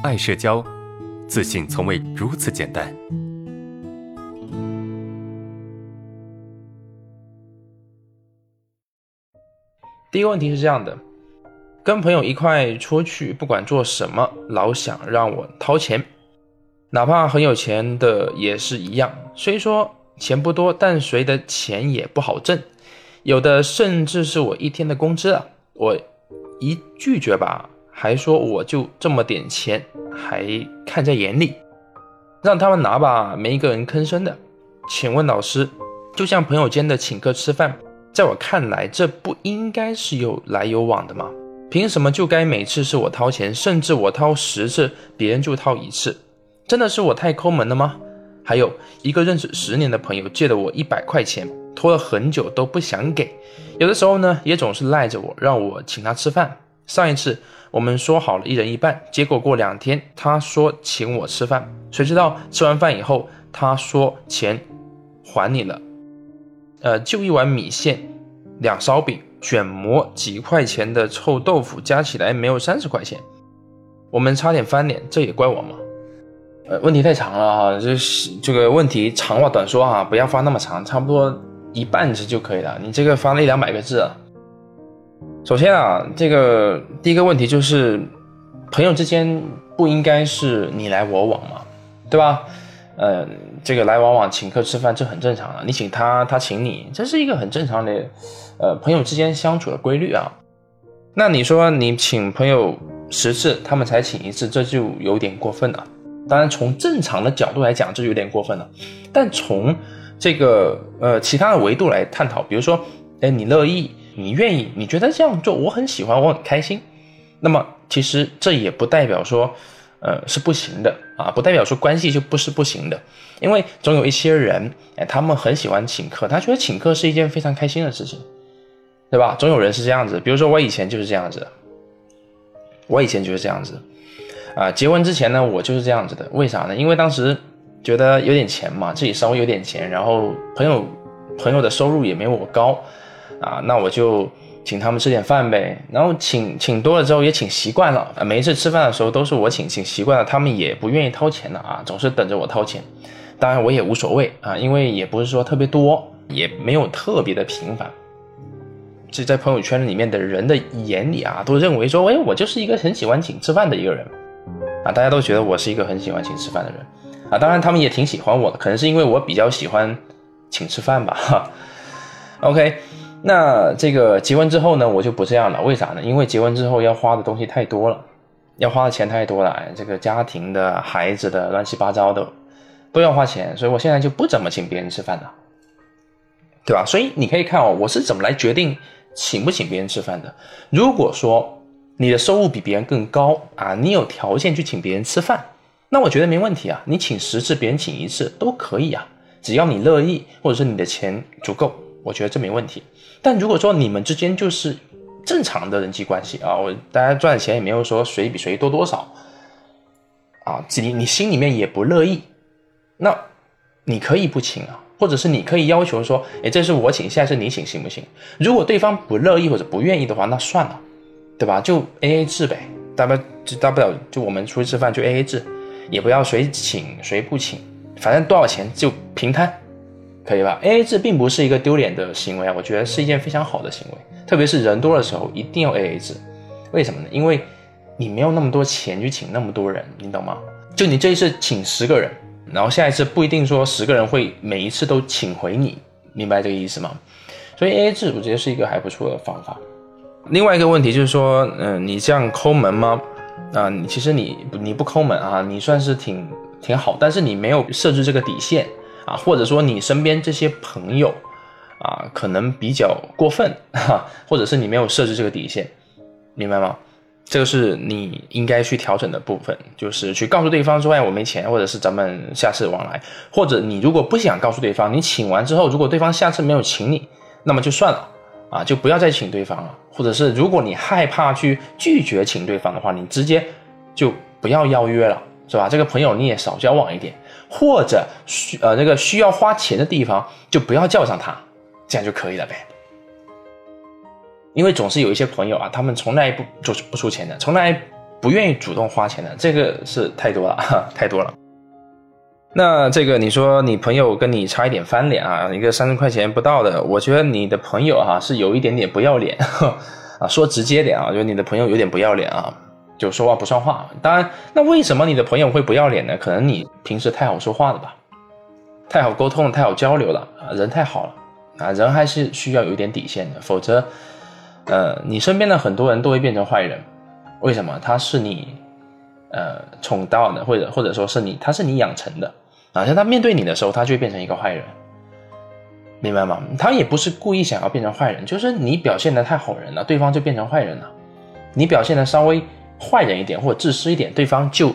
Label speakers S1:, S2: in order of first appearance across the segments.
S1: 爱社交，自信从未如此简单。
S2: 第一个问题是这样的：跟朋友一块出去，不管做什么，老想让我掏钱，哪怕很有钱的也是一样。虽说钱不多，但谁的钱也不好挣，有的甚至是我一天的工资啊！我一拒绝吧，还说我就这么点钱，还看在眼里，让他们拿吧，没一个人吭声的。请问老师，就像朋友间的请客吃饭？在我看来，这不应该是有来有往的吗？凭什么就该每次是我掏钱，甚至我掏十次，别人就掏一次？真的是我太抠门了吗？还有一个认识十年的朋友借了我一百块钱，拖了很久都不想给，有的时候呢，也总是赖着我，让我请他吃饭。上一次我们说好了一人一半，结果过两天他说请我吃饭，谁知道吃完饭以后他说钱还你了。呃，就一碗米线，两烧饼，卷馍，几块钱的臭豆腐，加起来没有三十块钱，我们差点翻脸，这也怪我吗？呃，问题太长了哈，这是这个问题长话短说哈，不要发那么长，差不多一半字就可以了。你这个发了一两百个字啊。首先啊，这个第一个问题就是，朋友之间不应该是你来我往嘛，对吧？嗯，这个来往往请客吃饭，这很正常的。你请他，他请你，这是一个很正常的，呃，朋友之间相处的规律啊。那你说你请朋友十次，他们才请一次，这就有点过分了。当然，从正常的角度来讲，这有点过分了。但从这个呃其他的维度来探讨，比如说，哎，你乐意，你愿意，你觉得这样做我很喜欢，我很开心，那么其实这也不代表说。呃，是不行的啊，不代表说关系就不是不行的，因为总有一些人，哎，他们很喜欢请客，他觉得请客是一件非常开心的事情，对吧？总有人是这样子，比如说我以前就是这样子，我以前就是这样子，啊，结婚之前呢，我就是这样子的，为啥呢？因为当时觉得有点钱嘛，自己稍微有点钱，然后朋友朋友的收入也没我高，啊，那我就。请他们吃点饭呗，然后请请多了之后也请习惯了啊，每一次吃饭的时候都是我请，请习惯了，他们也不愿意掏钱了啊，总是等着我掏钱。当然我也无所谓啊，因为也不是说特别多，也没有特别的频繁。这在朋友圈里面的人的眼里啊，都认为说，哎，我就是一个很喜欢请吃饭的一个人啊，大家都觉得我是一个很喜欢请吃饭的人啊。当然他们也挺喜欢我的，可能是因为我比较喜欢请吃饭吧。哈 OK。那这个结婚之后呢，我就不这样了。为啥呢？因为结婚之后要花的东西太多了，要花的钱太多了。哎，这个家庭的、孩子的、乱七八糟的，都要花钱。所以我现在就不怎么请别人吃饭了，对吧？所以你可以看哦，我是怎么来决定请不请别人吃饭的。如果说你的收入比别人更高啊，你有条件去请别人吃饭，那我觉得没问题啊。你请十次，别人请一次都可以啊，只要你乐意，或者是你的钱足够。我觉得这没问题，但如果说你们之间就是正常的人际关系啊，我大家赚钱也没有说谁比谁多多少，啊，你你心里面也不乐意，那你可以不请啊，或者是你可以要求说，哎，这是我请，下次你请行不行？如果对方不乐意或者不愿意的话，那算了，对吧？就 A A 制呗，大不了大不了就我们出去吃饭就 A A 制，也不要谁请谁不请，反正多少钱就平摊。可以吧？A A 制并不是一个丢脸的行为啊，我觉得是一件非常好的行为，特别是人多的时候一定要 A A 制。为什么呢？因为你没有那么多钱去请那么多人，你懂吗？就你这一次请十个人，然后下一次不一定说十个人会每一次都请回你，明白这个意思吗？所以 A A 制我觉得是一个还不错的方法。另外一个问题就是说，嗯，你这样抠门吗？啊，你其实你你不抠门啊，你算是挺挺好，但是你没有设置这个底线。啊，或者说你身边这些朋友，啊，可能比较过分，哈，或者是你没有设置这个底线，明白吗？这个是你应该去调整的部分，就是去告诉对方说，哎，我没钱，或者是咱们下次往来，或者你如果不想告诉对方，你请完之后，如果对方下次没有请你，那么就算了，啊，就不要再请对方了，或者是如果你害怕去拒绝请对方的话，你直接就不要邀约了，是吧？这个朋友你也少交往一点。或者需呃那个需要花钱的地方就不要叫上他，这样就可以了呗。因为总是有一些朋友啊，他们从来不就是不出钱的，从来不愿意主动花钱的，这个是太多了，太多了。那这个你说你朋友跟你差一点翻脸啊，一个三十块钱不到的，我觉得你的朋友哈是有一点点不要脸 啊，说直接点啊，就是你的朋友有点不要脸啊，就说话不算话。当然，那为什么你的朋友会不要脸呢？可能你平时太好说话了吧，太好沟通，太好交流了啊，人太好了啊，人还是需要有一点底线的，否则，呃，你身边的很多人都会变成坏人。为什么？他是你，呃，宠到的，或者或者说是你，他是你养成的啊。像他面对你的时候，他就会变成一个坏人，明白吗？他也不是故意想要变成坏人，就是你表现的太好人了，对方就变成坏人了。你表现的稍微坏人一点或者自私一点，对方就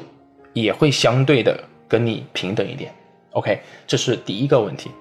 S2: 也会相对的跟你平等一点。OK，这是第一个问题。